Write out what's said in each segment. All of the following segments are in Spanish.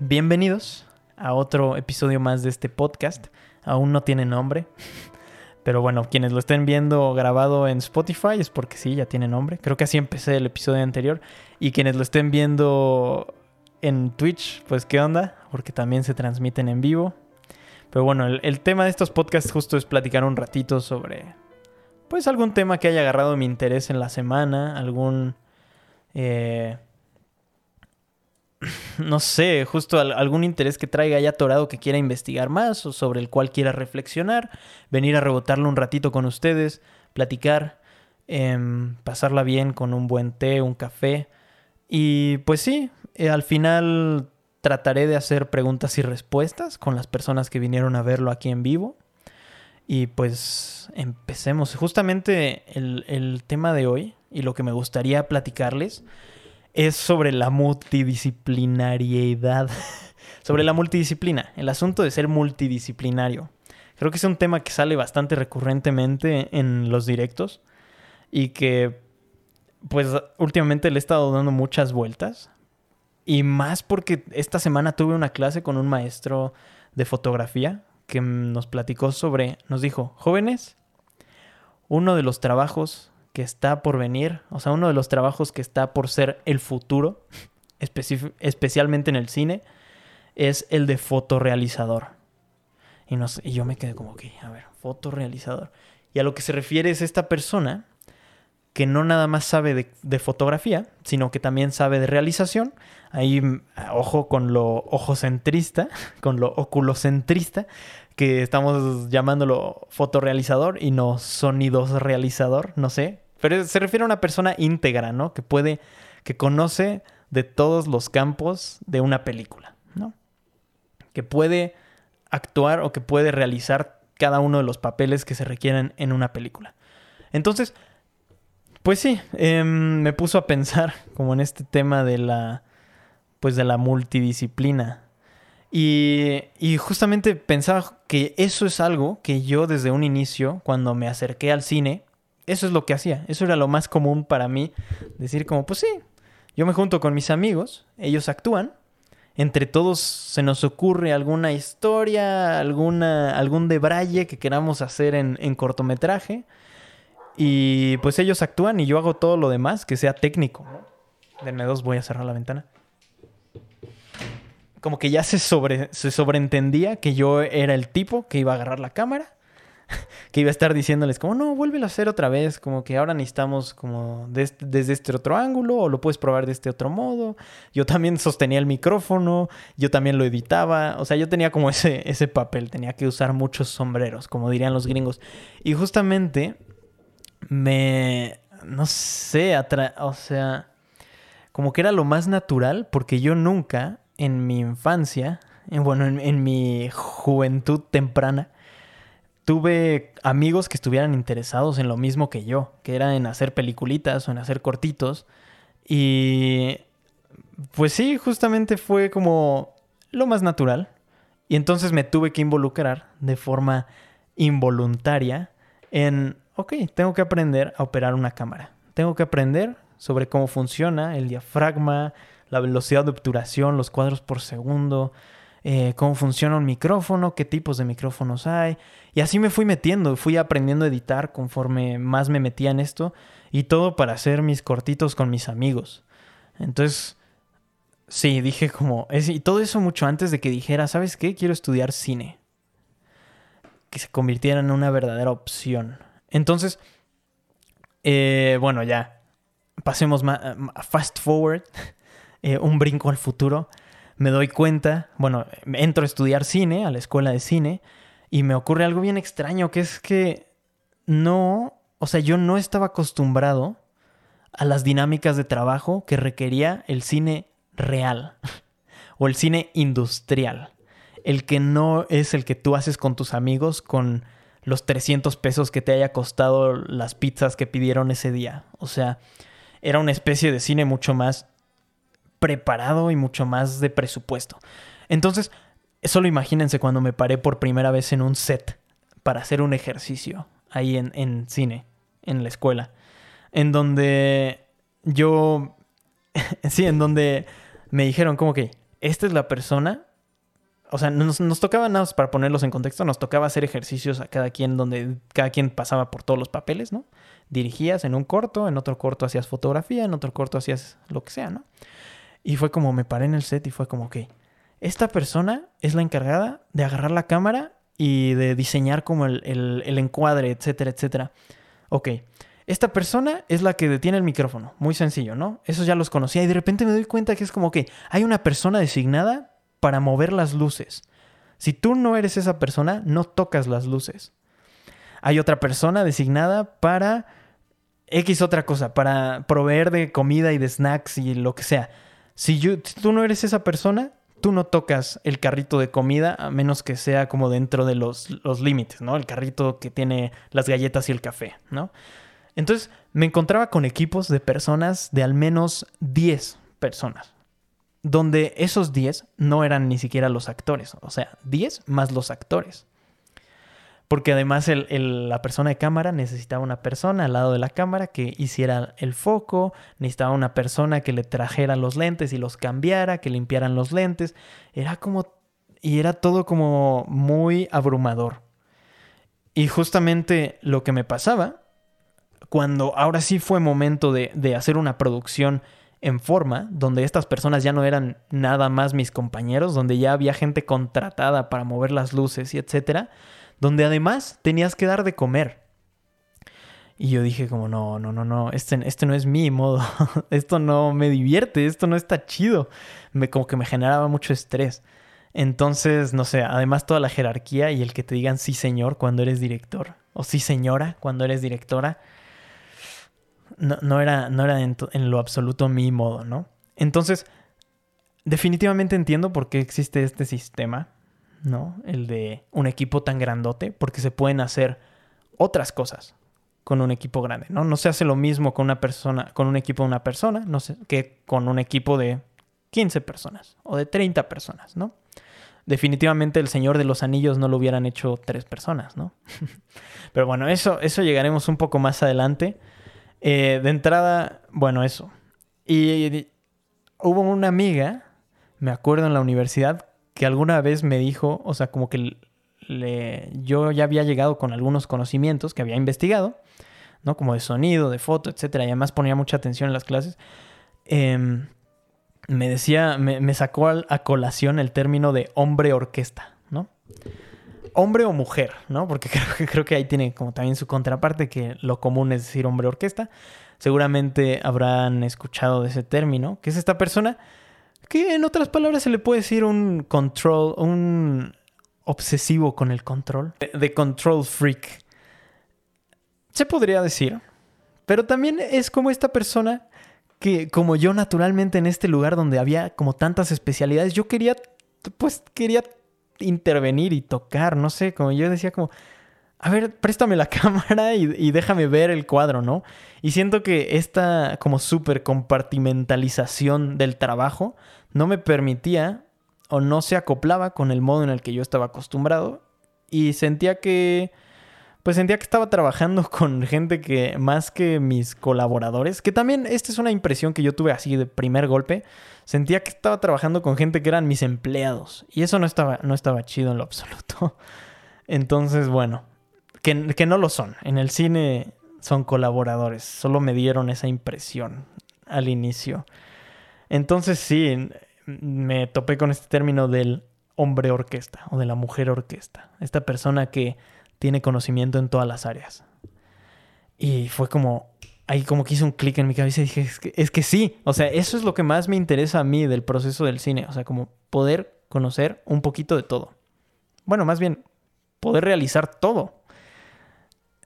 bienvenidos a otro episodio más de este podcast. Aún no tiene nombre, pero bueno, quienes lo estén viendo grabado en Spotify es porque sí, ya tiene nombre. Creo que así empecé el episodio anterior. Y quienes lo estén viendo en Twitch, pues qué onda, porque también se transmiten en vivo. Pero bueno, el, tema de estos podcasts justo es platicar un ratito sobre, pues algún tema que haya agarrado mi interés en la semana, algún... Eh, no sé, justo algún interés que traiga ya atorado que quiera investigar más o sobre el cual quiera reflexionar, venir a rebotarlo un ratito con ustedes, platicar, em, pasarla bien con un buen té, un café. Y pues sí, eh, al final trataré de hacer preguntas y respuestas con las personas que vinieron a verlo aquí en vivo. Y pues empecemos. Justamente el, el tema de hoy y lo que me gustaría platicarles es sobre la multidisciplinariedad. sobre la multidisciplina, el asunto de ser multidisciplinario. Creo que es un tema que sale bastante recurrentemente en los directos y que pues últimamente le he estado dando muchas vueltas. Y más porque esta semana tuve una clase con un maestro de fotografía que nos platicó sobre, nos dijo, jóvenes, uno de los trabajos que está por venir, o sea, uno de los trabajos que está por ser el futuro, especialmente en el cine, es el de fotorealizador. Y, yo me quedé como que, a ver, fotorealizador. Y a lo que se refiere es esta persona que no nada más sabe de, fotografía, sino que también sabe de realización. Ahí, ojo con lo ojocentrista, con lo oculocentrista, que estamos llamándolo fotorealizador y no sonidos realizador, no sé. Pero se refiere a una persona íntegra, ¿no? Que puede, que conoce de todos los campos de una película, ¿no? Que puede actuar o que puede realizar cada uno de los papeles que se requieren en una película. Entonces, pues sí, em, me puso a pensar como en este tema de la, pues de la multidisciplina y, justamente pensaba que eso es algo que yo desde un inicio, cuando me acerqué al cine, eso es lo que hacía. Eso era lo más común para mí. Decir como, pues sí, yo me junto con mis amigos, ellos actúan, entre todos se nos ocurre alguna historia, alguna, algún debraye que queramos hacer en, en cortometraje. Y pues ellos actúan y yo hago todo lo demás que sea técnico. Denme dos, voy a cerrar la ventana como que ya se, sobre, se sobreentendía que yo era el tipo que iba a agarrar la cámara, que iba a estar diciéndoles como, no, vuélvelo a hacer otra vez, como que ahora necesitamos como desde este otro ángulo o lo puedes probar de este otro modo. Yo también sostenía el micrófono, yo también lo editaba, o sea, yo tenía como ese, ese papel, tenía que usar muchos sombreros, como dirían los gringos. Y justamente me, no sé, o sea, como que era lo más natural porque yo nunca en mi infancia, bueno, en, mi juventud temprana, tuve amigos que estuvieran interesados en lo mismo que yo, que era en hacer peliculitas o en hacer cortitos. Y pues sí, justamente fue como lo más natural. Y entonces me tuve que involucrar de forma involuntaria en, ok, tengo que aprender a operar una cámara. Tengo que aprender sobre cómo funciona el diafragma, la velocidad de obturación, los cuadros por segundo, eh, cómo funciona un micrófono, qué tipos de micrófonos hay. Y así me fui metiendo, fui aprendiendo a editar conforme más me metía en esto y todo para hacer mis cortitos con mis amigos. Entonces, sí, dije como, y todo eso mucho antes de que dijera, ¿sabes qué? Quiero estudiar cine. Que se convirtiera en una verdadera opción. Entonces, eh, bueno, ya, pasemos más, fast forward. Eh, un brinco al futuro, me doy cuenta, bueno, entro a estudiar cine, a la escuela de cine, y me ocurre algo bien extraño, que es que no, o sea, yo no estaba acostumbrado a las dinámicas de trabajo que requería el cine real o el cine industrial. El que no es el que tú haces con tus amigos con los 300 pesos que te haya costado las pizzas que pidieron ese día. O sea, era una especie de cine mucho más preparado y mucho más de presupuesto. Entonces, solo imagínense cuando me paré por primera vez en un set para hacer un ejercicio ahí en, en cine, en la escuela, en donde yo, sí, en donde me dijeron como que esta es la persona. O sea, nos, nos tocaba nada más para ponerlos en contexto, nos tocaba hacer ejercicios a cada quien donde cada quien pasaba por todos los papeles, ¿no? Dirigías en un corto, en otro corto hacías fotografía, en otro corto hacías lo que sea, ¿no? Y fue como me paré en el set y fue como, ok, esta persona es la encargada de agarrar la cámara y de diseñar como el, el, el encuadre, etcétera, etcétera. Ok, esta persona es la que detiene el micrófono. Muy sencillo, ¿no? Eso ya los conocía y de repente me doy cuenta que es como que hay una persona designada para mover las luces. Si tú no eres esa persona, no tocas las luces. Hay otra persona designada para X otra cosa, para proveer de comida y de snacks y lo que sea. Si, yo, tú no eres esa persona, tú no tocas el carrito de comida a menos que sea como dentro de los, los límites, ¿no? El carrito que tiene las galletas y el café, ¿no? Entonces me encontraba con equipos de personas de al menos 10 personas, donde esos 10 no eran ni siquiera los actores, o sea, 10 más los actores. Porque además la persona de cámara necesitaba una persona al lado de la cámara que hiciera el foco, necesitaba una persona que le trajera los lentes y los cambiara, que limpiaran los lentes. Era como... Y era todo como muy abrumador. Y justamente lo que me pasaba, cuando ahora sí fue momento de, de hacer una producción en forma, donde estas personas ya no eran nada más mis compañeros, donde ya había gente contratada para mover las luces y etcétera donde además tenías que dar de comer. Y yo dije como, no, no, no, no, este, este no es mi modo, esto no me divierte, esto no está chido, me, como que me generaba mucho estrés. Entonces, no sé, además toda la jerarquía y el que te digan sí señor cuando eres director, o sí señora cuando eres directora, no, no era, no era en, en lo absoluto mi modo, ¿no? Entonces, definitivamente entiendo por qué existe este sistema ¿no? El de un equipo tan grandote, porque se pueden hacer otras cosas con un equipo grande, ¿no? No se hace lo mismo con una persona, con un equipo de una persona, no sé, que con un equipo de 15 personas o de 30 personas, ¿no? Definitivamente el Señor de los Anillos no lo hubieran hecho tres personas, ¿no? Pero bueno, eso, eso llegaremos un poco más adelante. Eh, de entrada, bueno, eso. y hubo una amiga, me acuerdo en la universidad, que alguna vez me dijo, o sea, como que yo ya había llegado con algunos conocimientos que había investigado, ¿no? Como de sonido, de foto, etcétera, y además ponía mucha atención en las clases. Em, me decía, me, sacó a colación el término de hombre orquesta, ¿no? Hombre o mujer, ¿no? Porque creo, creo que ahí tiene como también su contraparte, que lo común es decir hombre orquesta. Seguramente habrán escuchado de ese término, que es esta persona que en otras palabras se le puede decir un control, un obsesivo con el control, de control freak. Se podría decir, pero también es como esta persona que como yo naturalmente en este lugar donde había como tantas especialidades, yo quería, pues quería intervenir y tocar, no sé, como yo decía como, a ver, préstame la cámara y, déjame ver el cuadro, ¿no? Y siento que esta como súper compartimentalización del trabajo no me permitía o no se acoplaba con el modo en el que yo estaba acostumbrado y sentía que pues sentía que estaba trabajando con gente que más que mis colaboradores, que también esta es una impresión que yo tuve así de primer golpe, sentía que estaba trabajando con gente que eran mis empleados y eso no estaba no estaba chido en lo absoluto. Entonces, bueno, que, que no lo son. En el cine son colaboradores, solo me dieron esa impresión al inicio. Entonces sí, me topé con este término del hombre orquesta o de la mujer orquesta. Esta persona que tiene conocimiento en todas las áreas. Y fue como, ahí como que hice un clic en mi cabeza y dije, es que, es que sí, o sea, eso es lo que más me interesa a mí del proceso del cine, o sea, como poder conocer un poquito de todo. Bueno, más bien, poder realizar todo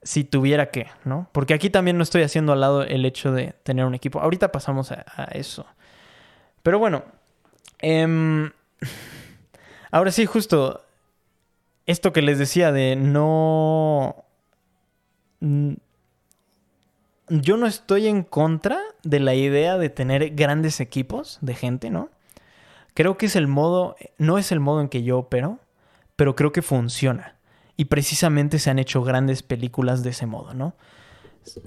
si tuviera que, ¿no? Porque aquí también no estoy haciendo al lado el hecho de tener un equipo. Ahorita pasamos a, eso. Pero bueno, em, ahora sí, justo esto que les decía de no... Yo no estoy en contra de la idea de tener grandes equipos de gente, ¿no? Creo que es el modo, no es el modo en que yo opero, pero creo que funciona. Y precisamente se han hecho grandes películas de ese modo, ¿no?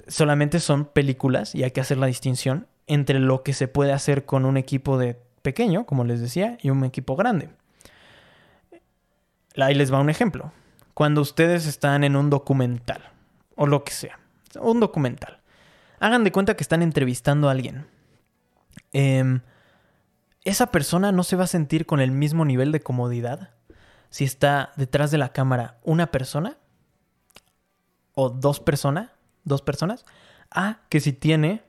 Solamente son películas y hay que hacer la distinción entre lo que se puede hacer con un equipo de pequeño, como les decía, y un equipo grande. Ahí les va un ejemplo. Cuando ustedes están en un documental, o lo que sea, un documental, hagan de cuenta que están entrevistando a alguien. Em, esa persona no se va a sentir con el mismo nivel de comodidad si está detrás de la cámara una persona o dos personas, dos personas, a que si tiene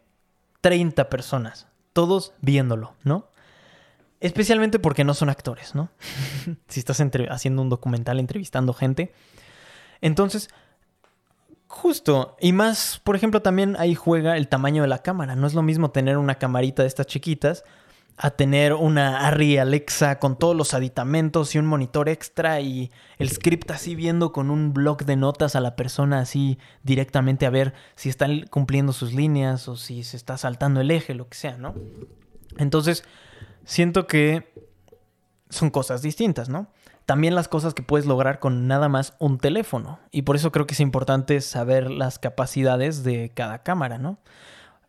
30 personas, todos viéndolo, ¿no? Especialmente porque no son actores, ¿no? si estás haciendo un documental entrevistando gente. Entonces, justo, y más, por ejemplo, también ahí juega el tamaño de la cámara. No es lo mismo tener una camarita de estas chiquitas a tener una Arri Alexa con todos los aditamentos y un monitor extra y el script así viendo con un bloc de notas a la persona así directamente a ver si está cumpliendo sus líneas o si se está saltando el eje, lo que sea, ¿no? Entonces, siento que son cosas distintas, ¿no? También las cosas que puedes lograr con nada más un teléfono. Y por eso creo que es importante saber las capacidades de cada cámara, ¿no?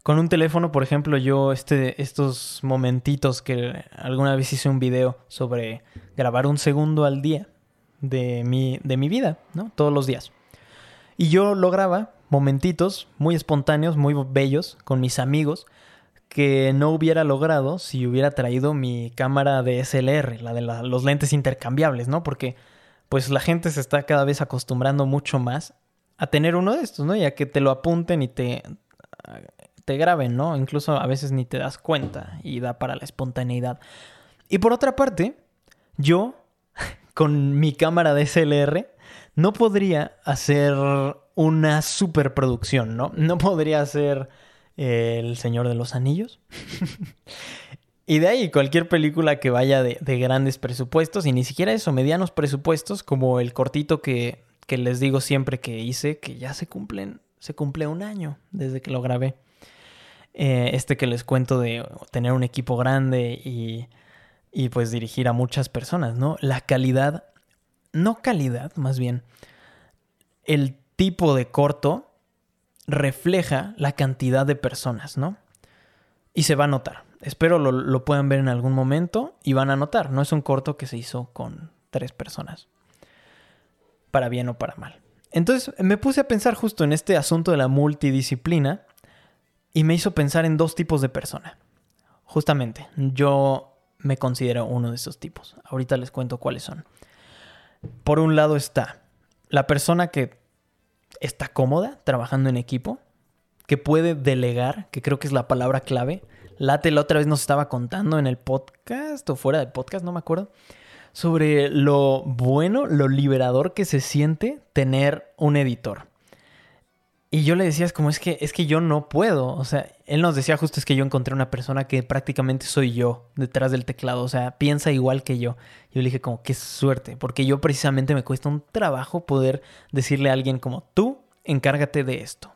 Con un teléfono, por ejemplo, yo este, estos momentitos que alguna vez hice un video sobre grabar un segundo al día de mi, de mi vida, ¿no? Todos los días. Y yo lograba momentitos muy espontáneos, muy bellos con mis amigos que no hubiera logrado si hubiera traído mi cámara de SLR, la de los lentes intercambiables, ¿no? Porque pues la gente se está cada vez acostumbrando mucho más a tener uno de estos, ¿no? Y a que te lo apunten y te te graben, ¿no? Incluso a veces ni te das cuenta y da para la espontaneidad. Y por otra parte, yo, con mi cámara de SLR, no podría hacer una superproducción, ¿no? No podría hacer El Señor de los Anillos. y de ahí cualquier película que vaya de, de, grandes presupuestos, y ni siquiera eso, medianos presupuestos, como el cortito que, que les digo siempre que hice, que ya se cumplen, se cumple un año desde que lo grabé. Eh, este que les cuento de tener un equipo grande y, y pues dirigir a muchas personas, ¿no? La calidad, no calidad, más bien, el tipo de corto refleja la cantidad de personas, ¿no? Y se va a notar. Espero lo, lo, puedan ver en algún momento y van a notar. No es un corto que se hizo con tres personas. Para bien o para mal. Entonces me puse a pensar justo en este asunto de la multidisciplina y me hizo pensar en dos tipos de persona. Justamente, yo me considero uno de esos tipos. Ahorita les cuento cuáles son. Por un lado está la persona que está cómoda trabajando en equipo, que puede delegar, que creo que es la palabra clave. Late la otra vez nos estaba contando en el podcast o fuera del podcast, no me acuerdo, sobre lo bueno, lo liberador que se siente tener un editor. Y yo le decía, es como, es que, es que yo no puedo. O sea, él nos decía justo es que yo encontré una persona que prácticamente soy yo detrás del teclado. O sea, piensa igual que yo. Yo le dije como, qué suerte. Porque yo precisamente me cuesta un trabajo poder decirle a alguien como, tú encárgate de esto.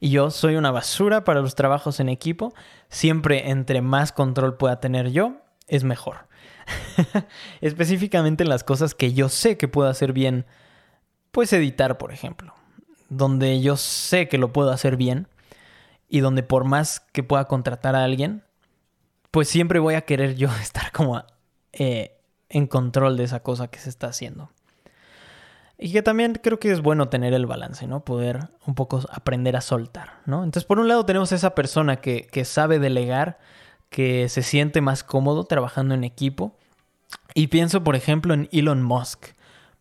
Y yo soy una basura para los trabajos en equipo. Siempre entre más control pueda tener yo, es mejor. Específicamente en las cosas que yo sé que puedo hacer bien. Pues editar, por ejemplo donde yo sé que lo puedo hacer bien y donde por más que pueda contratar a alguien, pues siempre voy a querer yo estar como eh, en control de esa cosa que se está haciendo. Y que también creo que es bueno tener el balance, ¿no? Poder un poco aprender a soltar, ¿no? Entonces, por un lado tenemos esa persona que, que sabe delegar, que se siente más cómodo trabajando en equipo. Y pienso, por ejemplo, en Elon Musk,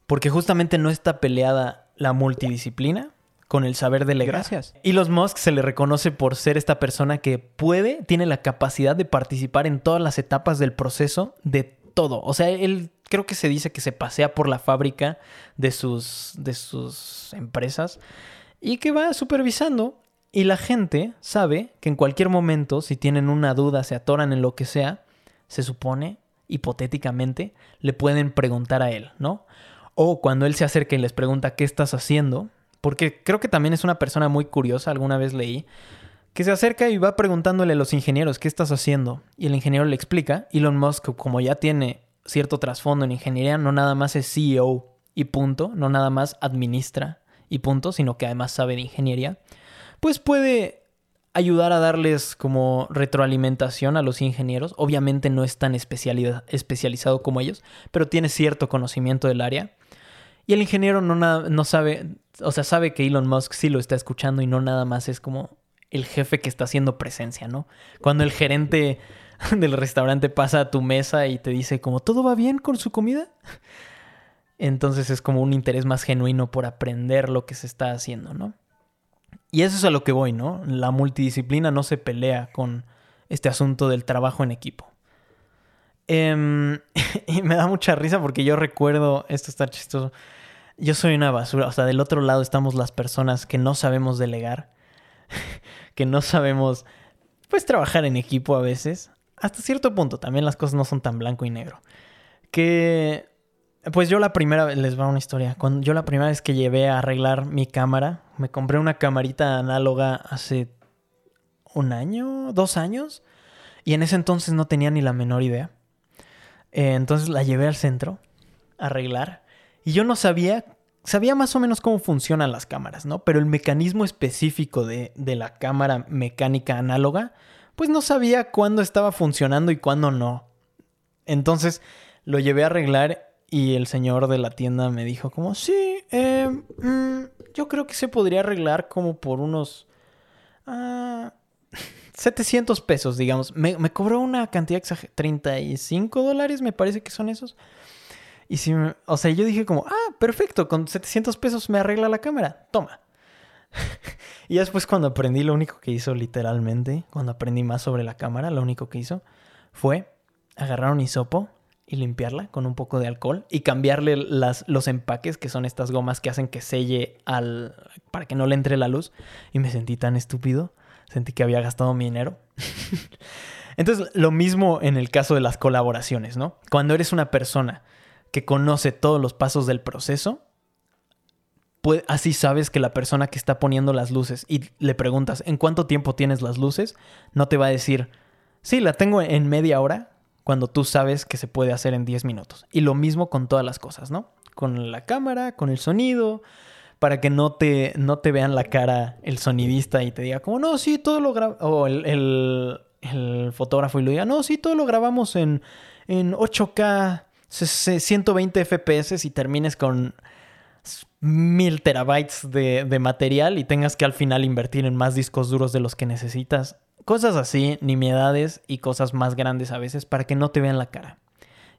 porque justamente no está peleada la multidisciplina, con el saber delegar. Gracias. Elon Musk se le reconoce por ser esta persona que puede, tiene la capacidad de participar en todas las etapas del proceso de todo. O sea, él creo que se dice que se pasea por la fábrica de sus, de sus empresas y que va supervisando. Y la gente sabe que en cualquier momento, si tienen una duda, se atoran en lo que sea, se supone, hipotéticamente, le pueden preguntar a él, ¿no? O cuando él se acerca y les pregunta, ¿qué estás haciendo? Porque creo que también es una persona muy curiosa, alguna vez leí, que se acerca y va preguntándole a los ingenieros, ¿qué estás haciendo? Y el ingeniero le explica. Elon Musk, como ya tiene cierto trasfondo en ingeniería, no nada más es CEO y punto, no nada más administra y punto, sino que además sabe de ingeniería, pues puede ayudar a darles como retroalimentación a los ingenieros. Obviamente no es tan especializado como ellos, pero tiene cierto conocimiento del área. Y el ingeniero no, no sabe, o sea, sabe que Elon Musk sí lo está escuchando y no nada más es como el jefe que está haciendo presencia, ¿no? Cuando el gerente del restaurante pasa a tu mesa y te dice como, ¿todo va bien con su comida? Entonces es como un interés más genuino por aprender lo que se está haciendo, ¿no? Y eso es a lo que voy, ¿no? La multidisciplina no se pelea con este asunto del trabajo en equipo. Em, y me da mucha risa porque yo recuerdo, esto está chistoso, yo soy una basura, o sea, del otro lado estamos las personas que no sabemos delegar, que no sabemos, pues, trabajar en equipo a veces. Hasta cierto punto, también las cosas no son tan blanco y negro. Que pues yo la primera vez, les va una historia. Cuando yo la primera vez que llevé a arreglar mi cámara, me compré una camarita análoga hace un año, dos años, y en ese entonces no tenía ni la menor idea. Eh, entonces la llevé al centro a arreglar, y yo no sabía, sabía más o menos cómo funcionan las cámaras, ¿no? Pero el mecanismo específico de, de la cámara mecánica análoga, pues no sabía cuándo estaba funcionando y cuándo no. Entonces lo llevé a arreglar y el señor de la tienda me dijo como, sí, eh, mm, yo creo que se podría arreglar como por unos 700 ah, pesos, digamos. Me, cobró una cantidad exagerada, 35 dólares me parece que son esos. Y si, o sea, yo dije como, ah, perfecto, con 700 pesos me arregla la cámara, toma. y después cuando aprendí, lo único que hizo literalmente, cuando aprendí más sobre la cámara, lo único que hizo fue agarrar un hisopo y limpiarla con un poco de alcohol y cambiarle las, los empaques, que son estas gomas que hacen que selle al, para que no le entre la luz. Y me sentí tan estúpido, sentí que había gastado mi dinero. Entonces, lo mismo en el caso de las colaboraciones, ¿no? Cuando eres una persona que conoce todos los pasos del proceso, pues, así sabes que la persona que está poniendo las luces y le preguntas, ¿en cuánto tiempo tienes las luces? No te va a decir, sí, la tengo en media hora, cuando tú sabes que se puede hacer en 10 minutos. Y lo mismo con todas las cosas, ¿no? Con la cámara, con el sonido, para que no te, no te vean la cara el sonidista y te diga como, no, sí, todo lo grabamos, o el, fotógrafo y lo diga, no, sí, todo lo grabamos en, en 8K, 120 FPS y termines con mil terabytes de, material y tengas que al final invertir en más discos duros de los que necesitas. Cosas así, nimiedades y cosas más grandes a veces para que no te vean la cara.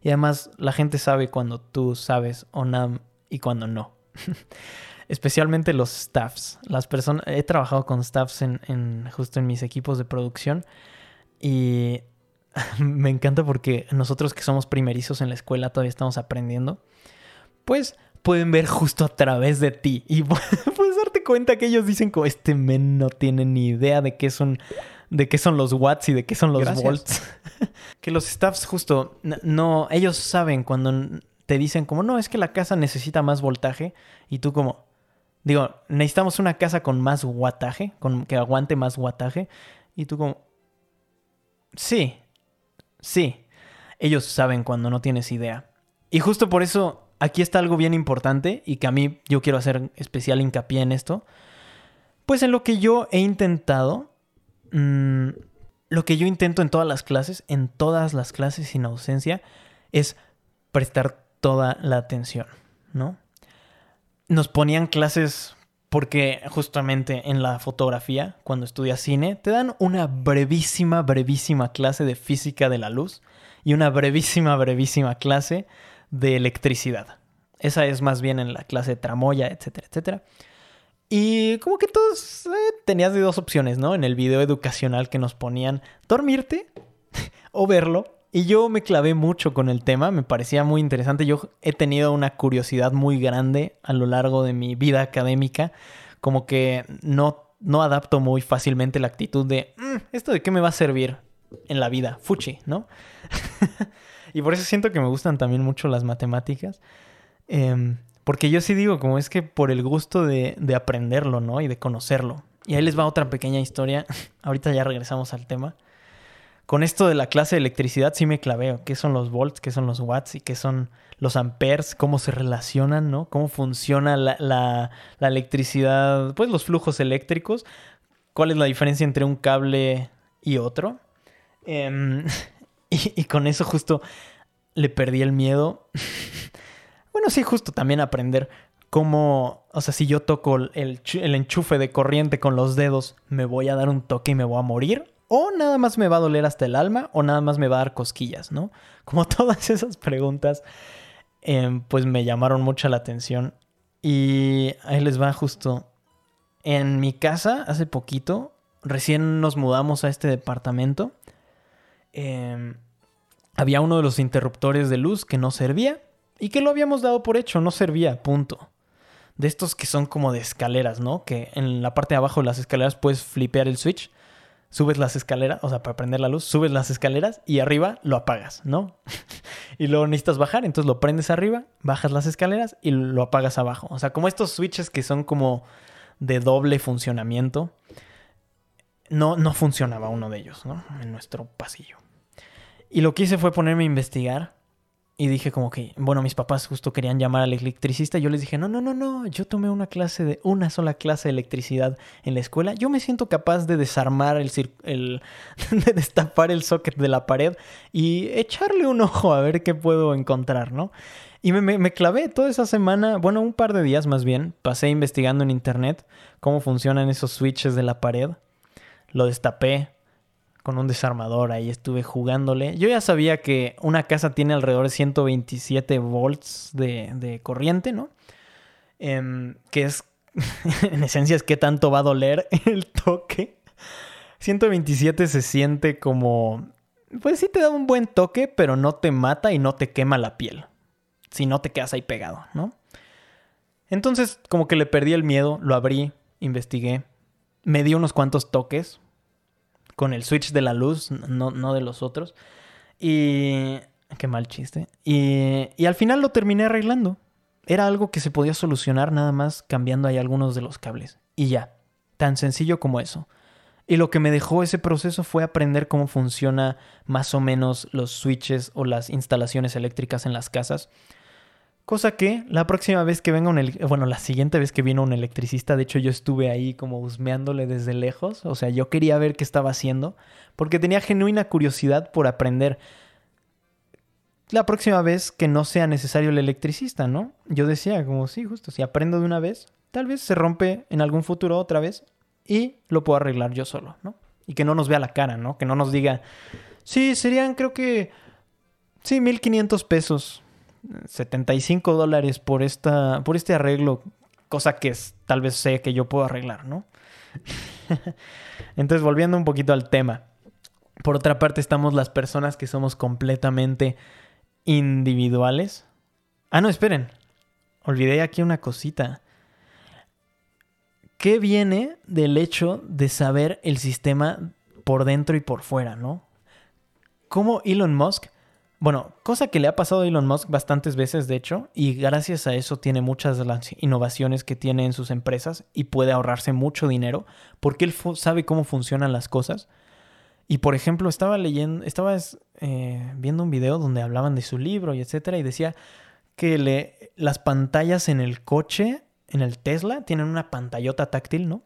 Y además la gente sabe cuando tú sabes o no y cuando no. Especialmente los staffs. Las personas. He trabajado con staffs en, justo en mis equipos de producción. Y me encanta porque nosotros que somos primerizos en la escuela todavía estamos aprendiendo. Pues pueden ver justo a través de ti. Y puedes darte cuenta que ellos dicen como este men no tiene ni idea de qué es un de qué son los watts y de qué son los volts. que los staffs justo no, ellos saben cuando te dicen como, no, es que la casa necesita más voltaje y tú como, digo, necesitamos una casa con más wattaje, con, que aguante más wattaje y tú como, sí, sí, ellos saben cuando no tienes idea. Y justo por eso aquí está algo bien importante y que a mí yo quiero hacer especial hincapié en esto. Pues en lo que yo he intentado Mm, lo que yo intento en todas las clases, en todas las clases sin ausencia, es prestar toda la atención, ¿no? Nos ponían clases porque justamente en la fotografía, cuando estudias cine, te dan una brevísima, brevísima clase de física de la luz y una brevísima, brevísima clase de electricidad. Esa es más bien en la clase tramoya, etcétera, etcétera. Y como que todos eh, tenías de dos opciones, ¿no? En el video educacional que nos ponían, dormirte o verlo. Y yo me clavé mucho con el tema, me parecía muy interesante. Yo he tenido una curiosidad muy grande a lo largo de mi vida académica, como que no, no adapto muy fácilmente la actitud de, mm, ¿esto de qué me va a servir en la vida? Fuchi, ¿no? y por eso siento que me gustan también mucho las matemáticas. Eh, porque yo sí digo, como es que por el gusto de, aprenderlo, ¿no? Y de conocerlo. Y ahí les va otra pequeña historia. Ahorita ya regresamos al tema. Con esto de la clase de electricidad sí me claveo. ¿Qué son los volts? ¿Qué son los watts? ¿Y qué son los amperes? ¿Cómo se relacionan, no? ¿Cómo funciona la, electricidad? Pues los flujos eléctricos cuál es la diferencia entre un cable y otro. Em, y, con eso justo le perdí el miedo. bueno, sí, justo también aprender cómo, o sea, si yo toco el enchufe de corriente con los dedos, me voy a dar un toque y me voy a morir. O nada más me va a doler hasta el alma, o nada más me va a dar cosquillas, ¿no? Como todas esas preguntas, em, pues me llamaron mucho la atención. Y ahí les va justo. En mi casa, hace poquito, recién nos mudamos a este departamento. Em, había uno de los interruptores de luz que no servía y que lo habíamos dado por hecho, no servía, punto. De estos que son como de escaleras, ¿no? Que en la parte de abajo de las escaleras puedes flipear el switch subes las escaleras, o sea, para prender la luz, subes las escaleras y arriba lo apagas, ¿no? y luego necesitas bajar, entonces lo prendes arriba, bajas las escaleras y lo apagas abajo. O sea, como estos switches que son como de doble funcionamiento, no, no funcionaba uno de ellos, ¿no? En nuestro pasillo. Y lo que hice fue ponerme a investigar y dije como que, bueno, mis papás justo querían llamar al electricista. Yo les dije, no, no, no, no, yo tomé una clase de, una sola clase de electricidad en la escuela. Yo me siento capaz de desarmar el, el de destapar el socket de la pared y echarle un ojo a ver qué puedo encontrar, ¿no? Y me, me, me clavé toda esa semana, bueno, un par de días más bien, pasé investigando en internet cómo funcionan esos switches de la pared. Lo destapé, con un desarmador, ahí estuve jugándole. Yo ya sabía que una casa tiene alrededor de 127 volts de, corriente, ¿no? Em, que es, en esencia, es que tanto va a doler el toque. 127 se siente como, pues sí te da un buen toque, pero no te mata y no te quema la piel. Si no te quedas ahí pegado, ¿no? Entonces, como que le perdí el miedo, lo abrí, investigué, me di unos cuantos toques, con el switch de la luz, no, no de los otros. Y... Qué mal chiste. Y, y al final lo terminé arreglando. Era algo que se podía solucionar nada más cambiando ahí algunos de los cables. Y ya. Tan sencillo como eso. Y lo que me dejó ese proceso fue aprender cómo funciona más o menos los switches o las instalaciones eléctricas en las casas. Cosa que la próxima vez que venga un... Bueno, la siguiente vez que vino un electricista, de hecho yo estuve ahí como husmeándole desde lejos. O sea, yo quería ver qué estaba haciendo porque tenía genuina curiosidad por aprender. La próxima vez que no sea necesario el electricista, ¿no? Yo decía como, sí, justo, si aprendo de una vez, tal vez se rompe en algún futuro otra vez y lo puedo arreglar yo solo, ¿no? Y que no nos vea la cara, ¿no? Que no nos diga, sí, serían creo que, sí, 1500 pesos 75 dólares por, esta, por este arreglo, cosa que es, tal vez sé que yo puedo arreglar, ¿no? Entonces, volviendo un poquito al tema. Por otra parte, estamos las personas que somos completamente individuales. Ah, no, esperen. Olvidé aquí una cosita. ¿Qué viene del hecho de saber el sistema por dentro y por fuera, no? ¿Cómo Elon Musk bueno, cosa que le ha pasado a Elon Musk bastantes veces, de hecho, y gracias a eso tiene muchas de las innovaciones que tiene en sus empresas y puede ahorrarse mucho dinero porque él sabe cómo funcionan las cosas. Y por ejemplo, estaba leyendo, estaba eh, viendo un video donde hablaban de su libro y etcétera, y decía que las pantallas en el coche, en el Tesla, tienen una pantallota táctil, ¿no?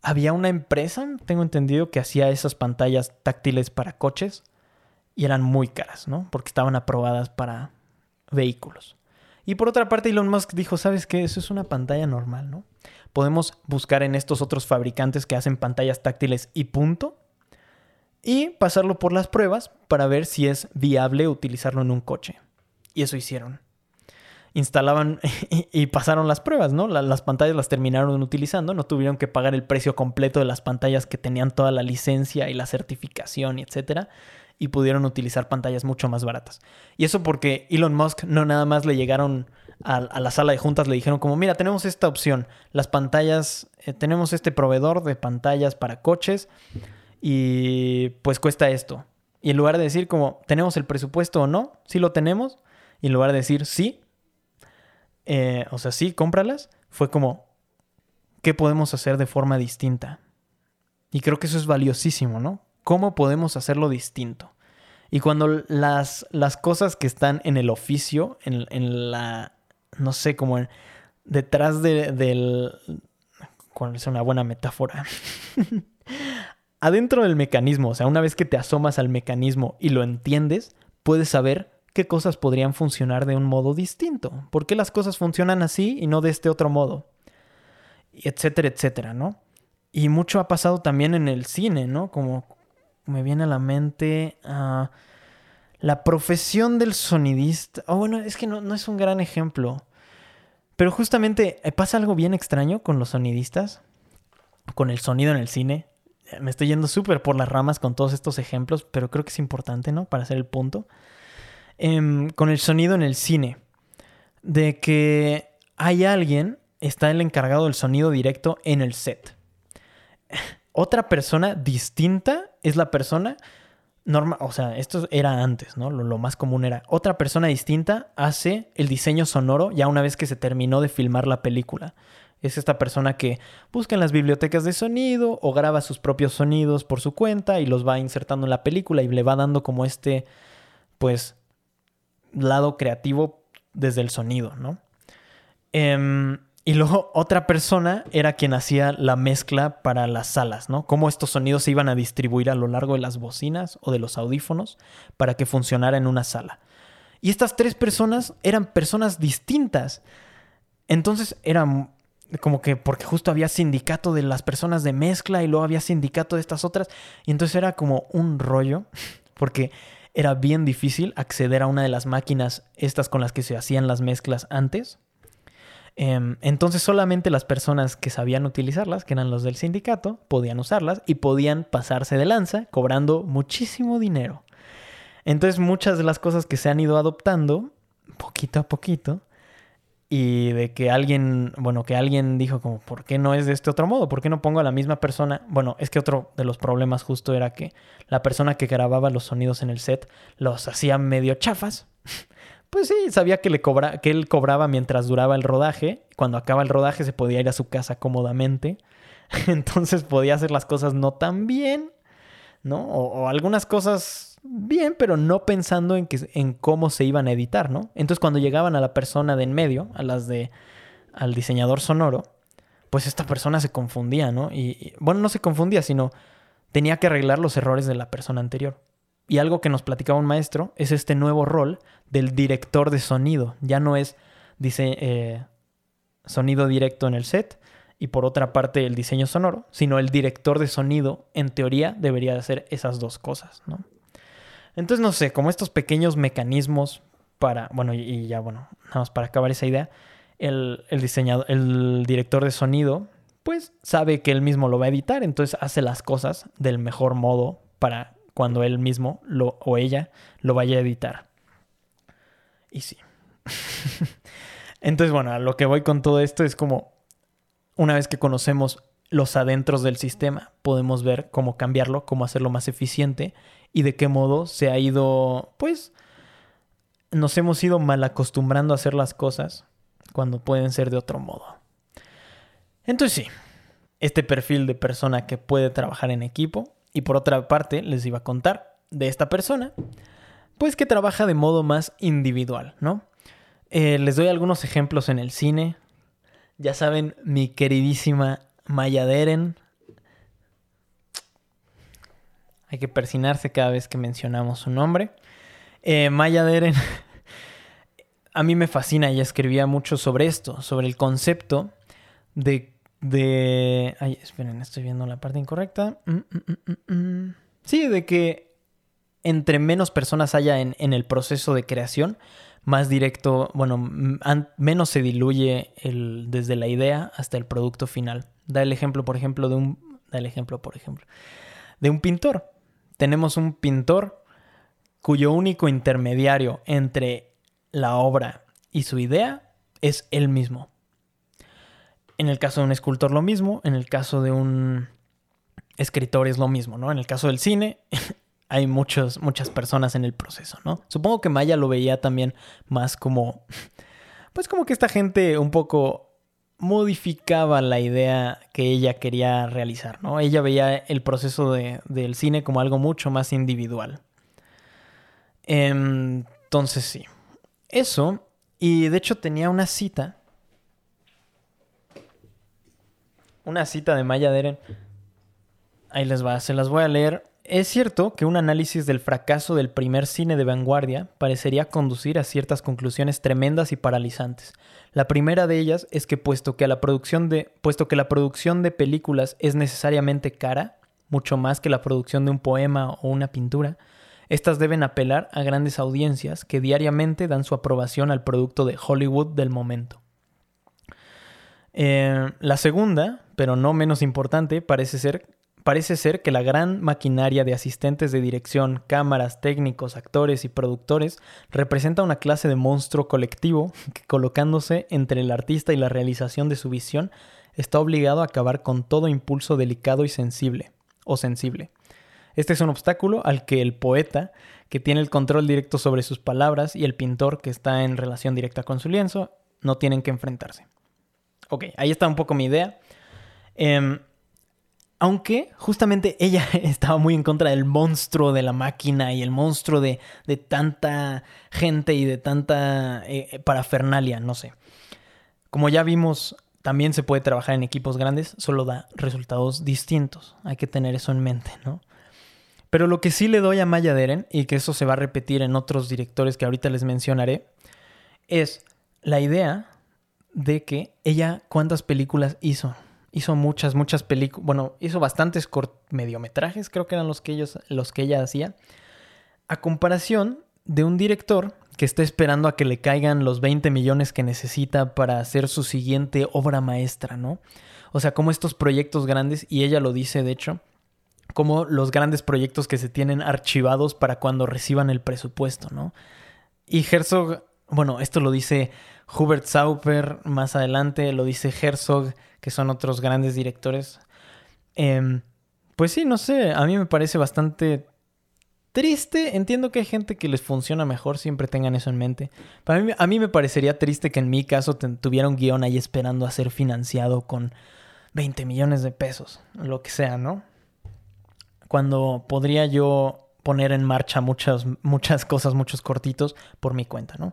Había una empresa, tengo entendido, que hacía esas pantallas táctiles para coches y eran muy caras, ¿no? Porque estaban aprobadas para vehículos. Y por otra parte, Elon Musk dijo, ¿sabes qué? Eso es una pantalla normal, ¿no? Podemos buscar en estos otros fabricantes que hacen pantallas táctiles y punto. Y pasarlo por las pruebas para ver si es viable utilizarlo en un coche. Y eso hicieron. Instalaban y pasaron las pruebas, ¿no? Las pantallas las terminaron utilizando, no tuvieron que pagar el precio completo de las pantallas que tenían toda la licencia y la certificación, etcétera y pudieron utilizar pantallas mucho más baratas. Y eso porque Elon Musk no nada más le llegaron a, la sala de juntas, le dijeron como, mira, tenemos esta opción, las pantallas, eh, tenemos este proveedor de pantallas para coches y pues cuesta esto. Y en lugar de decir como, ¿tenemos el presupuesto o no? Sí lo tenemos. Y en lugar de decir sí, eh, o sea, sí, cómpralas, fue como, ¿qué podemos hacer de forma distinta? Y creo que eso es valiosísimo, ¿no? ¿Cómo podemos hacerlo distinto? Y cuando las, las cosas que están en el oficio, en, la, no sé, como detrás de, del, es una buena metáfora. Adentro del mecanismo, o sea, una vez que te asomas al mecanismo y lo entiendes, puedes saber qué cosas podrían funcionar de un modo distinto. ¿Por qué las cosas funcionan así y no de este otro modo? Etcétera, etcétera, ¿no? Y mucho ha pasado también en el cine, ¿no? Como me viene a la mente ah, la profesión del sonidista. Oh, bueno, es que no, no es un gran ejemplo. Pero justamente eh, pasa algo bien extraño con los sonidistas, con el sonido en el cine. Me estoy yendo súper por las ramas con todos estos ejemplos, pero creo que es importante, ¿no? Para hacer el punto. Em, con el sonido en el cine. De que hay alguien, está el encargado del sonido directo en el set. Otra persona distinta es la persona normal, o sea, esto era antes, ¿no? Lo, más común era otra persona distinta hace el diseño sonoro ya una vez que se terminó de filmar la película. Es esta persona que busca en las bibliotecas de sonido o graba sus propios sonidos por su cuenta y los va insertando en la película y le va dando como este, pues, lado creativo desde el sonido, ¿no? Eh, y luego otra persona era quien hacía la mezcla para las salas, ¿no? Cómo estos sonidos se iban a distribuir a lo largo de las bocinas o de los audífonos para que funcionara en una sala. Y estas tres personas eran personas distintas. Entonces eran como que porque justo había sindicato de las personas de mezcla y luego había sindicato de estas otras. Y entonces era como un rollo porque era bien difícil acceder a una de las máquinas estas con las que se hacían las mezclas antes entonces solamente las personas que sabían utilizarlas, que eran los del sindicato, podían usarlas y podían pasarse de lanza cobrando muchísimo dinero. Entonces muchas de las cosas que se han ido adoptando, poquito a poquito, y de que alguien, bueno, que alguien dijo como, ¿por qué no es de este otro modo? ¿Por qué no pongo a la misma persona? Bueno, es que otro de los problemas justo era que la persona que grababa los sonidos en el set los hacía medio chafas. Pues sí, sabía que, le cobra, que él cobraba mientras duraba el rodaje. Cuando acaba el rodaje se podía ir a su casa cómodamente. Entonces podía hacer las cosas no tan bien, ¿no? O, algunas cosas bien, pero no pensando en, que, en cómo se iban a editar, ¿no? Entonces cuando llegaban a la persona de en medio, a las de al diseñador sonoro, pues esta persona se confundía, ¿no? y bueno, no se confundía, sino tenía que arreglar los errores de la persona anterior. Y algo que nos platicaba un maestro es este nuevo rol del director de sonido. Ya no es dice, eh, sonido directo en el set y por otra parte el diseño sonoro, sino el director de sonido en teoría debería de hacer esas dos cosas, ¿no? Entonces, no sé, como estos pequeños mecanismos para, bueno, y, ya, bueno, nada más para acabar esa idea, el, el diseñador, el director de sonido, pues sabe que él mismo lo va a editar, entonces hace las cosas del mejor modo para cuando él mismo lo, o ella lo vaya a editar. Y sí. Entonces, bueno, a lo que voy con todo esto es como, una vez que conocemos los adentros del sistema, podemos ver cómo cambiarlo, cómo hacerlo más eficiente y de qué modo se ha ido, pues, nos hemos ido mal acostumbrando a hacer las cosas cuando pueden ser de otro modo. Entonces sí, este perfil de persona que puede trabajar en equipo y por otra parte, les iba a contar de esta persona, pues que trabaja de modo más individual, ¿no? Eh, les doy algunos ejemplos en el cine. Ya saben, mi queridísima Maya Deren. Hay que persinarse cada vez que mencionamos su nombre. Eh, Maya Deren, a mí me fascina, ella escribía mucho sobre esto, sobre el concepto de de... Ay, esperen, estoy viendo la parte incorrecta. Mm, mm, mm, sí, de que entre menos personas haya en, el proceso de creación, más directo, bueno, menos se diluye el, desde la idea hasta el producto final. Da el ejemplo, por ejemplo, de un... Da el ejemplo, por ejemplo, de un pintor. Tenemos un pintor cuyo único intermediario entre la obra y su idea es él mismo. En el caso de un escultor lo mismo, en el caso de un escritor es lo mismo, ¿no? En el caso del cine hay muchos, muchas personas en el proceso, ¿no? Supongo que Maya lo veía también más como, pues como que esta gente un poco modificaba la idea que ella quería realizar, ¿no? Ella veía el proceso del cine como algo mucho más individual. Entonces sí, eso, y de hecho tenía una cita una cita de Maya Deren. Ahí les va, se las voy a leer. Es cierto que un análisis del fracaso del primer cine de vanguardia parecería conducir a ciertas conclusiones tremendas y paralizantes. La primera de ellas es que puesto que, la producción de, puesto que la producción de películas es necesariamente cara, mucho más que la producción de un poema o una pintura, estas deben apelar a grandes audiencias que diariamente dan su aprobación al producto de Hollywood del momento. Eh, la segunda, pero no menos importante, parece ser Parece ser que la gran maquinaria de asistentes de dirección, cámaras, técnicos, actores y productores representa una clase de monstruo colectivo que colocándose entre el artista y la realización de su visión está obligado a acabar con todo impulso delicado y sensible o sensible. Este es un obstáculo al que el poeta, que tiene el control directo sobre sus palabras, y el pintor, que está en relación directa con su lienzo, no tienen que enfrentarse. Ok, ahí está un poco mi idea. Eh, aunque justamente ella estaba muy en contra del monstruo de la máquina y el monstruo de, tanta gente y de tanta eh, eh, parafernalia, no sé. Como ya vimos, también se puede trabajar en equipos grandes, solo da resultados distintos. Hay que tener eso en mente, ¿no? Pero lo que sí le doy a Maya Deren, y que eso se va a repetir en otros directores que ahorita les mencionaré, es la idea de que ella cuántas películas hizo hizo muchas, muchas películas, bueno, hizo bastantes mediometrajes, creo que eran los que, ellos, los que ella hacía, a comparación de un director que está esperando a que le caigan los 20 millones que necesita para hacer su siguiente obra maestra, ¿no? O sea, como estos proyectos grandes, y ella lo dice de hecho, como los grandes proyectos que se tienen archivados para cuando reciban el presupuesto, ¿no? Y Herzog, bueno, esto lo dice Hubert Sauper más adelante, lo dice Herzog, que son otros grandes directores. Em, pues sí, no sé, a mí me parece bastante triste. Entiendo que hay gente que les funciona mejor, siempre tengan eso en mente. Para mí, a mí me parecería triste que en mi caso tuviera un guion ahí esperando a ser financiado con 20 millones de pesos, lo que sea, ¿no? Cuando podría yo poner en marcha muchas, muchas cosas, muchos cortitos por mi cuenta, ¿no?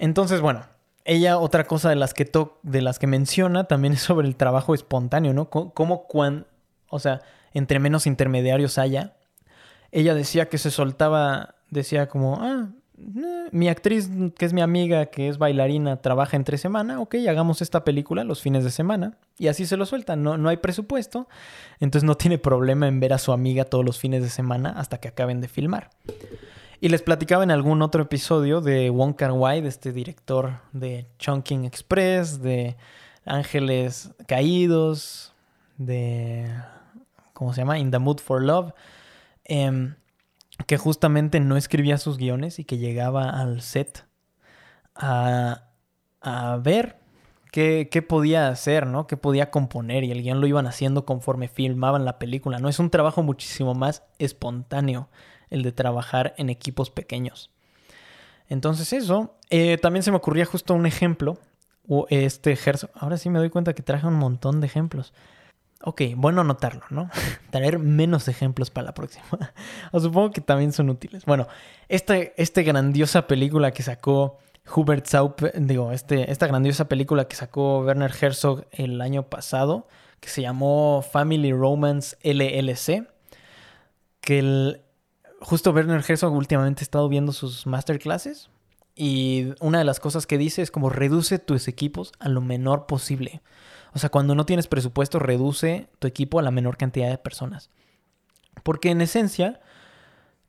Entonces, bueno, ella, otra cosa de las que, de las que menciona también es sobre el trabajo espontáneo, ¿no? Cómo, cuando, o sea, entre menos intermediarios haya. Ella decía que se soltaba, decía como, ah, eh, mi actriz, que es mi amiga, que es bailarina, trabaja entre semana, ok, hagamos esta película los fines de semana. Y así se lo suelta, no, no hay presupuesto, entonces no tiene problema en ver a su amiga todos los fines de semana hasta que acaben de filmar. Y les platicaba en algún otro episodio de Wong Kar de este director de Chunking Express, de Ángeles Caídos, de. ¿Cómo se llama? In the Mood for Love. Em, que justamente no escribía sus guiones y que llegaba al set a, a ver qué, qué, podía hacer, ¿no? Qué podía componer y el guion lo iban haciendo conforme filmaban la película, ¿no? Es un trabajo muchísimo más espontáneo el de trabajar en equipos pequeños. Entonces eso, eh, también se me ocurría justo un ejemplo, este Herzog, ahora sí me doy cuenta que traje un montón de ejemplos. Ok, bueno anotarlo, ¿no? Traer menos ejemplos para la próxima. o supongo que también son útiles. Bueno, esta, esta grandiosa película que sacó Hubert Saup, digo, este, esta grandiosa película que sacó Werner Herzog el año pasado, que se llamó Family Romance LLC, que el, justo Werner Herzog últimamente ha estado viendo sus masterclasses y una de las cosas que dice es como reduce tus equipos a lo menor posible. O sea, cuando no tienes presupuesto, reduce tu equipo a la menor cantidad de personas. Porque en esencia,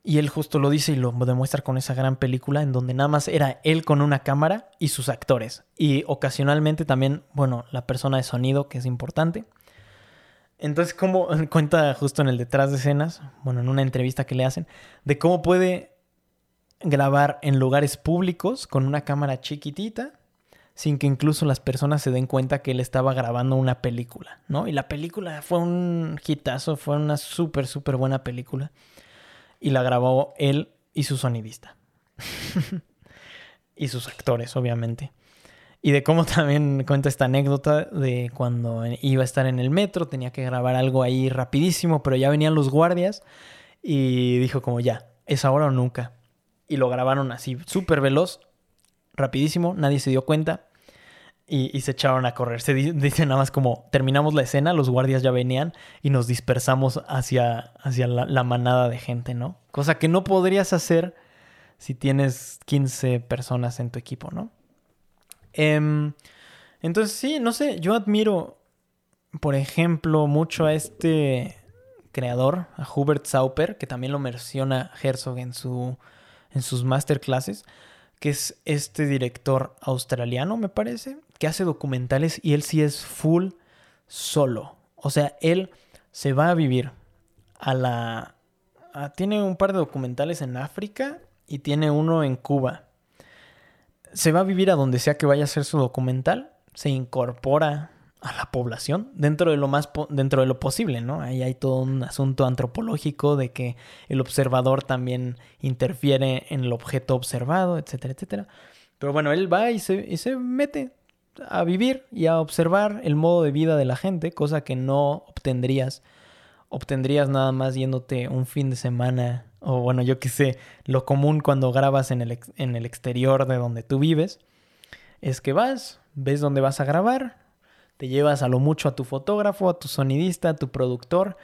y él justo lo dice y lo demuestra con esa gran película en donde nada más era él con una cámara y sus actores. Y ocasionalmente también, bueno, la persona de sonido, que es importante. Entonces, como cuenta justo en el detrás de escenas, bueno, en una entrevista que le hacen, de cómo puede grabar en lugares públicos con una cámara chiquitita, sin que incluso las personas se den cuenta que él estaba grabando una película, ¿no? Y la película fue un hitazo, fue una súper, súper buena película. Y la grabó él y su sonidista. y sus actores, obviamente. Y de cómo también cuenta esta anécdota de cuando iba a estar en el metro, tenía que grabar algo ahí rapidísimo, pero ya venían los guardias y dijo como ya, es ahora o nunca. Y lo grabaron así, súper veloz, rapidísimo, nadie se dio cuenta. y, se echaron a correr. Se dice nada más como terminamos la escena, los guardias ya venían y nos dispersamos hacia, hacia la, manada de gente, ¿no? Cosa que no podrías hacer si tienes 15 personas en tu equipo, ¿no? Em, entonces, sí, no sé, yo admiro, por ejemplo, mucho a este creador, a Hubert Sauper, que también lo menciona Herzog en, su, en sus masterclasses, que es este director australiano, me parece, que hace documentales y él sí es full solo. O sea, él se va a vivir a la... tiene un par de documentales en África y tiene uno en Cuba. Se va a vivir a donde sea que vaya a hacer su documental, se incorpora a la población dentro de lo más dentro de lo posible, ¿no? Ahí hay todo un asunto antropológico de que el observador también interfiere en el objeto observado, etcétera, etcétera. Pero bueno, él va y se, y se mete a vivir y a observar el modo de vida de la gente, cosa que no obtendrías. Obtendrías nada más yéndote un fin de semana, o bueno, yo qué sé, lo común cuando grabas en el, en el exterior de donde tú vives, es que vas, ves dónde vas a grabar, te llevas a lo mucho a tu fotógrafo, a tu sonidista, a tu productor,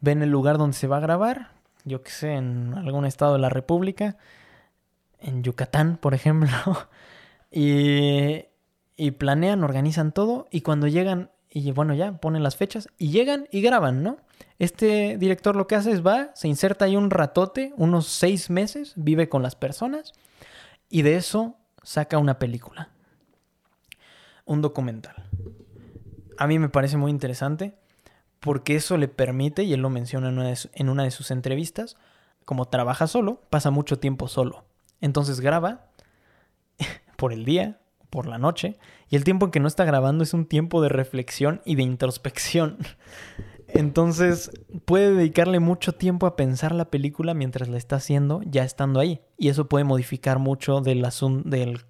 ven el lugar donde se va a grabar, yo qué sé, en algún estado de la República, en Yucatán, por ejemplo, y, y planean, organizan todo y cuando llegan y bueno, ya ponen las fechas y llegan y graban, ¿no? Este director lo que hace es va, se inserta ahí un ratote, unos seis meses, vive con las personas y de eso saca una película, un documental a mí me parece muy interesante porque eso le permite, y él lo menciona en una de, sus entrevistas, como trabaja solo, pasa mucho tiempo solo. Entonces graba por el día, por la noche, y el tiempo en que no está grabando es un tiempo de reflexión y de introspección. Entonces puede dedicarle mucho tiempo a pensar la película mientras la está haciendo, ya estando ahí. Y eso puede modificar mucho del, del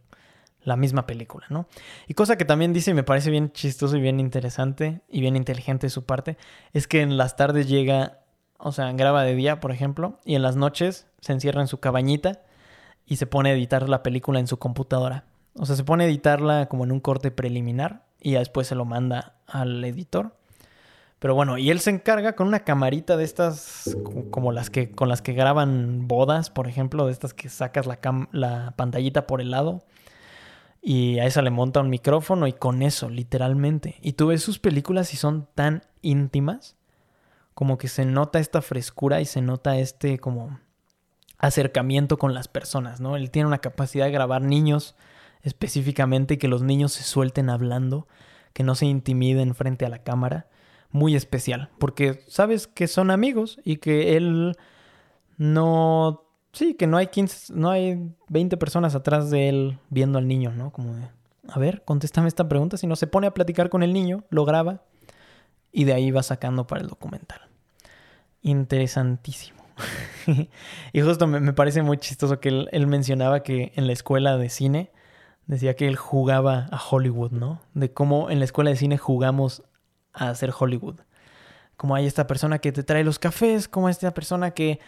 la misma película, ¿no? Y cosa que también dice y me parece bien chistoso y bien interesante y bien inteligente de su parte, es que en las tardes llega, o sea, graba de día, por ejemplo, y en las noches se encierra en su cabañita y se pone a editar la película en su computadora. O sea, se pone a editarla como en un corte preliminar y ya después se lo manda al editor. Pero bueno, y él se encarga con una camarita de estas, como las que, con las que graban bodas, por ejemplo, de estas que sacas la, la pantallita por el lado y a esa le monta un micrófono y con eso, literalmente. Y tú ves sus películas y son tan íntimas, como que se nota esta frescura y se nota este como acercamiento con las personas, ¿no? Él tiene una capacidad de grabar niños específicamente que los niños se suelten hablando, que no se intimiden frente a la cámara, muy especial, porque sabes que son amigos y que él no Sí, que no hay 15, no hay 20 personas atrás de él viendo al niño, ¿no? Como de, a ver, contéstame esta pregunta. Si no se pone a platicar con el niño, lo graba y de ahí va sacando para el documental. Interesantísimo. y justo me, parece muy chistoso que él, mencionaba que en la escuela de cine decía que él jugaba a Hollywood, ¿no? De cómo en la escuela de cine jugamos a hacer Hollywood. Como hay esta persona que te trae los cafés, como esta persona que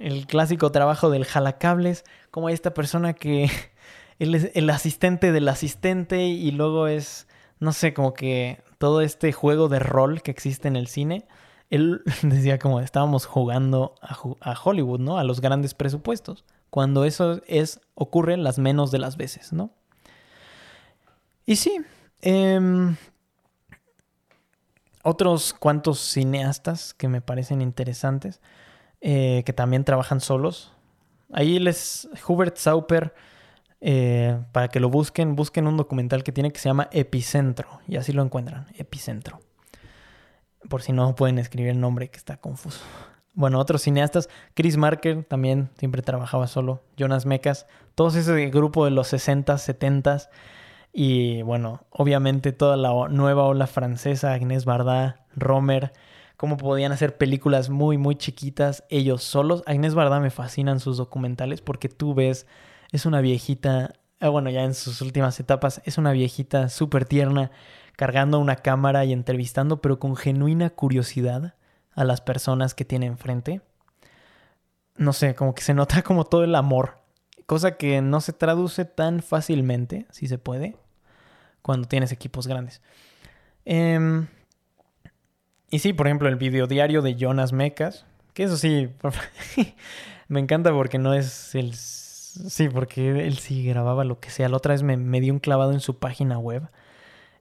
el clásico trabajo del jalacables, como hay esta persona que él es el asistente del asistente y luego es, no sé, como que todo este juego de rol que existe en el cine. Él decía como estábamos jugando a, Hollywood, ¿no? A los grandes presupuestos. Cuando eso es, ocurre las menos de las veces, ¿no? Y sí, em, otros cuantos cineastas que me parecen interesantes. Eh, que también trabajan solos. Ahí les, Hubert Sauper, eh, para que lo busquen, busquen un documental que tiene que se llama Epicentro, y así lo encuentran, Epicentro. Por si no pueden escribir el nombre que está confuso. Bueno, otros cineastas, Chris Marker también siempre trabajaba solo, Jonas Mecas, todos ese grupo de los 60s, 70s, y bueno, obviamente toda la nueva ola francesa, Agnès Varda, Romer, cómo podían hacer películas muy, muy chiquitas ellos solos. Agnes Barda me fascinan sus documentales porque tú ves, es una viejita, ah, bueno, ya en sus últimas etapas, es una viejita súper tierna, cargando una cámara y entrevistando, pero con genuina curiosidad a las personas que tiene enfrente. No sé, como que se nota como todo el amor, cosa que no se traduce tan fácilmente, si se puede, cuando tienes equipos grandes. Em, y sí, por ejemplo, el videodiario de Jonas Mecas, que eso sí, me encanta porque no es el... Sí, porque él sí grababa lo que sea. La otra vez me, me dio un clavado en su página web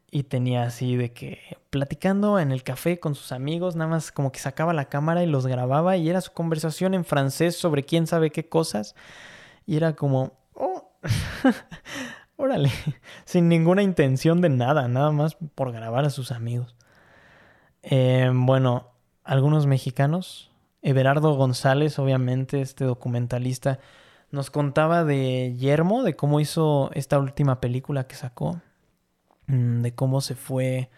y tenía así de que platicando en el café con sus amigos, nada más como que sacaba la cámara y los grababa y era su conversación en francés sobre quién sabe qué cosas. Y era como, oh, órale, sin ninguna intención de nada, nada más por grabar a sus amigos. Eh, bueno, algunos mexicanos, Everardo González, obviamente, este documentalista, nos contaba de Yermo, de cómo hizo esta última película que sacó Mm, de cómo se fue.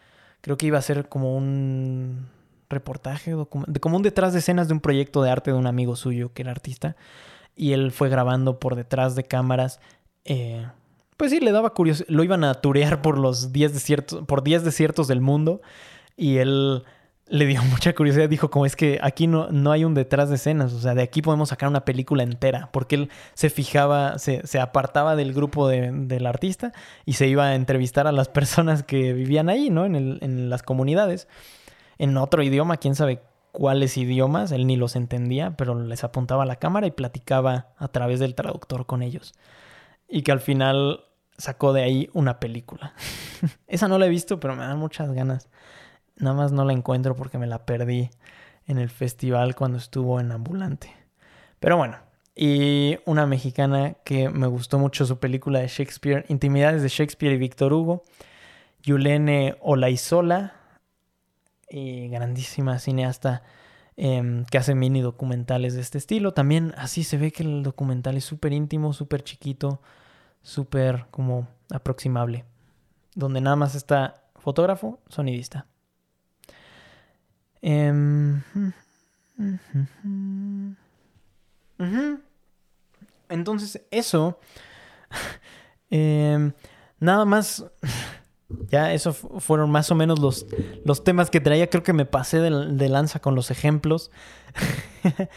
Creo que iba a ser como un reportaje, de como un detrás de escenas de un proyecto de arte de un amigo suyo que era artista. Y él fue grabando por detrás de cámaras. Eh, pues sí, le daba curiosidad. Lo iban a turear por los 10 desiertos, por 10 desiertos del mundo. Y él le dio mucha curiosidad. Dijo, como es que aquí no, no hay un detrás de escenas. O sea, de aquí podemos sacar una película entera. Porque él se fijaba, se, se apartaba del grupo de, del artista y se iba a entrevistar a las personas que vivían ahí, ¿no? En, el, en las comunidades. En otro idioma, quién sabe cuáles idiomas. Él ni los entendía, pero les apuntaba a la cámara y platicaba a través del traductor con ellos. Y que al final sacó de ahí una película. Esa no la he visto, pero me dan muchas ganas. Nada más no la encuentro porque me la perdí en el festival cuando estuvo en Ambulante. Pero bueno, y una mexicana que me gustó mucho su película de Shakespeare, Intimidades de Shakespeare y Víctor Hugo, Yulene Olaizola, y grandísima cineasta em, que hace mini documentales de este estilo. También así se ve que el documental es súper íntimo, súper chiquito, súper como aproximable, donde nada más está fotógrafo, sonidista. Em, Entonces, eso. Em, nada más. Ya, eso fueron más o menos los, los temas que traía. Creo que me pasé de, lanza con los ejemplos.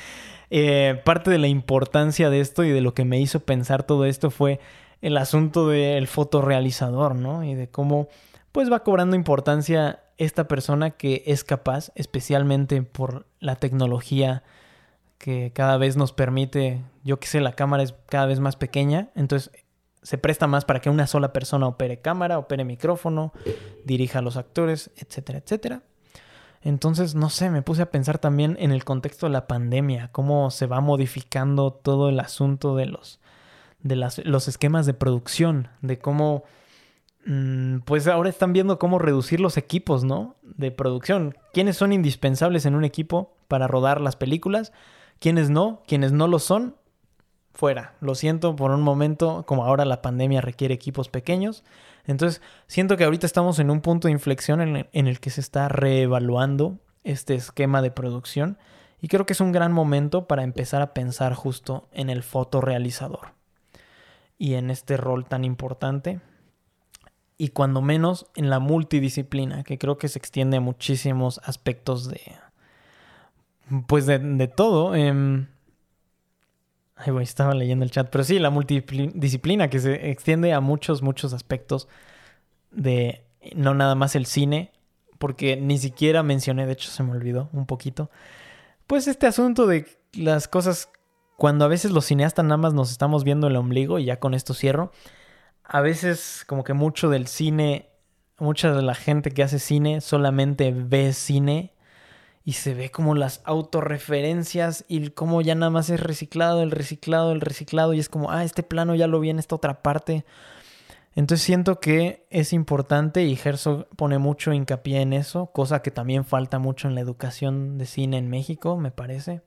Eh, parte de la importancia de esto y de lo que me hizo pensar todo esto fue el asunto del fotorealizador, ¿no? Y de cómo pues va cobrando importancia esta persona que es capaz, especialmente por la tecnología que cada vez nos permite, yo que sé, la cámara es cada vez más pequeña, entonces se presta más para que una sola persona opere cámara, opere micrófono, dirija a los actores, etcétera, etcétera. Entonces, no sé, me puse a pensar también en el contexto de la pandemia, cómo se va modificando todo el asunto de los, de los esquemas de producción, de cómo Mm, pues ahora están viendo cómo reducir los equipos, ¿no? De producción. ¿Quiénes son indispensables en un equipo para rodar las películas? ¿Quiénes no? ¿Quiénes no lo son? Fuera. Lo siento por un momento, como ahora la pandemia requiere equipos pequeños. Entonces, siento que ahorita estamos en un punto de inflexión en, el que se está reevaluando este esquema de producción. Y creo que es un gran momento para empezar a pensar justo en el fotorealizador. Y en este rol tan importante y cuando menos en la multidisciplina, que creo que se extiende a muchísimos aspectos de, pues de, todo. Eh, ay, estaba leyendo el chat, pero sí, la multidisciplina que se extiende a muchos, muchos aspectos de no nada más el cine, porque ni siquiera mencioné, de hecho se me olvidó un poquito, pues este asunto de las cosas, cuando a veces los cineastas nada más nos estamos viendo el ombligo, y ya con esto cierro, a veces como que mucho del cine, mucha de la gente que hace cine solamente ve cine y se ve como las autorreferencias y como ya nada más es reciclado, el reciclado, el reciclado y es como, ah, este plano ya lo vi en esta otra parte. Entonces siento que es importante y Herzog pone mucho hincapié en eso, cosa que también falta mucho en la educación de cine en México, me parece,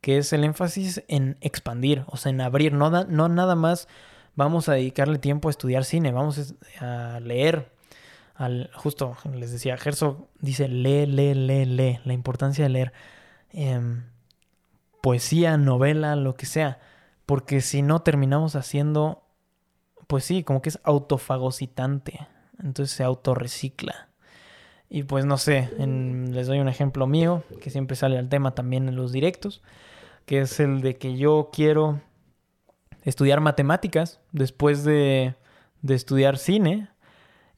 que es el énfasis en expandir, o sea, en abrir, no, no nada más vamos a dedicarle tiempo a estudiar cine, vamos a leer. Al, justo les decía, Herzog dice lee, lee, lee, lee, la importancia de leer em, poesía, novela, lo que sea, porque si no terminamos haciendo, pues sí, como que es autofagocitante, entonces se autorrecicla. Y pues no sé, les doy un ejemplo mío, que siempre sale al tema también en los directos, que es el de que yo quiero estudiar matemáticas después de, estudiar cine.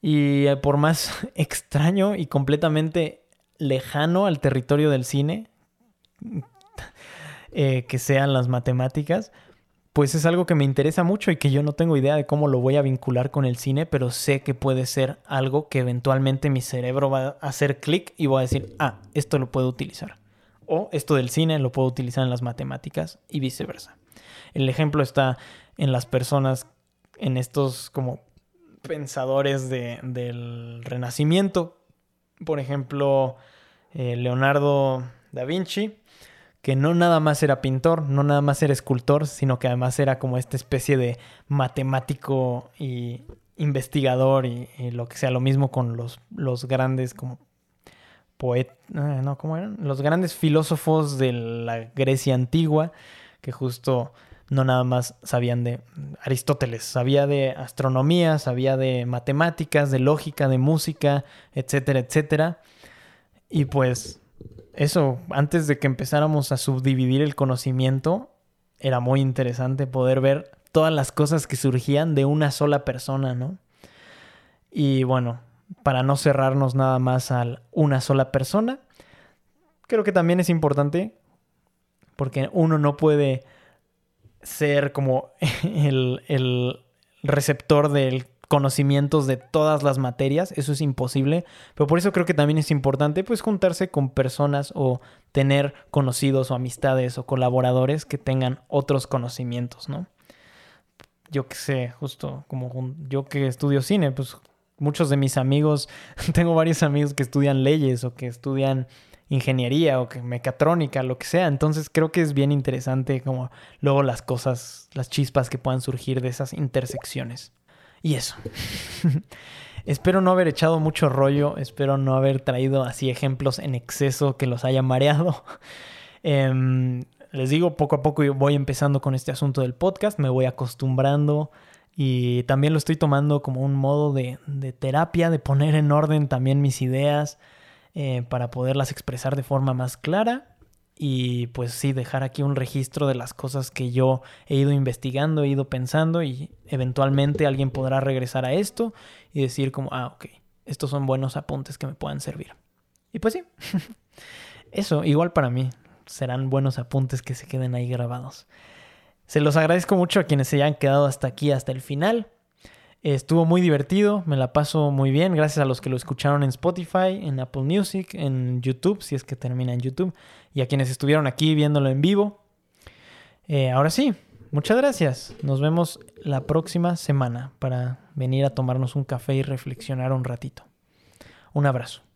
Y eh, por más extraño y completamente lejano al territorio del cine eh, que sean las matemáticas, pues es algo que me interesa mucho y que yo no tengo idea de cómo lo voy a vincular con el cine, pero sé que puede ser algo que eventualmente mi cerebro va a hacer clic y voy a decir, ah, esto lo puedo utilizar. O esto del cine lo puedo utilizar en las matemáticas y viceversa. El ejemplo está en las personas, en estos como pensadores del Renacimiento. Por ejemplo, eh, Leonardo da Vinci que no nada más era pintor, no nada más era escultor, sino que además era como esta especie de matemático y investigador y, lo que sea, lo mismo con los, los grandes como poetas, ah, no, ¿cómo eran? Los grandes filósofos de la Grecia antigua, que justo no nada más sabían de Aristóteles, sabía de astronomía, sabía de matemáticas, de lógica, de música, etcétera, etcétera. Y pues eso, antes de que empezáramos a subdividir el conocimiento, era muy interesante poder ver todas las cosas que surgían de una sola persona, ¿no? Y bueno, para no cerrarnos nada más a una sola persona, creo que también es importante porque uno no puede ser como el, el receptor del conocimientos de todas las materias, eso es imposible, pero por eso creo que también es importante pues juntarse con personas o tener conocidos o amistades o colaboradores que tengan otros conocimientos, ¿no? Yo que sé, justo como yo que estudio cine, pues muchos de mis amigos, tengo varios amigos que estudian leyes o que estudian ingeniería o que mecatrónica, lo que sea. Entonces creo que es bien interesante como luego las cosas, las chispas que puedan surgir de esas intersecciones. Y eso. espero no haber echado mucho rollo, espero no haber traído así ejemplos en exceso que los haya mareado. Em, les digo, poco a poco voy empezando con este asunto del podcast, me voy acostumbrando y también lo estoy tomando como un modo de, terapia, de poner en orden también mis ideas eh, para poderlas expresar de forma más clara y pues sí, dejar aquí un registro de las cosas que yo he ido investigando, he ido pensando y eventualmente alguien podrá regresar a esto y decir como, ah, ok, estos son buenos apuntes que me puedan servir. Y pues sí, eso igual para mí serán buenos apuntes que se queden ahí grabados. Se los agradezco mucho a quienes se hayan quedado hasta aquí, hasta el final. Estuvo muy divertido, me la paso muy bien, gracias a los que lo escucharon en Spotify, en Apple Music, en YouTube, si es que termina en YouTube, y a quienes estuvieron aquí viéndolo en vivo. Eh, ahora sí, muchas gracias. Nos vemos la próxima semana para venir a tomarnos un café y reflexionar un ratito. Un abrazo.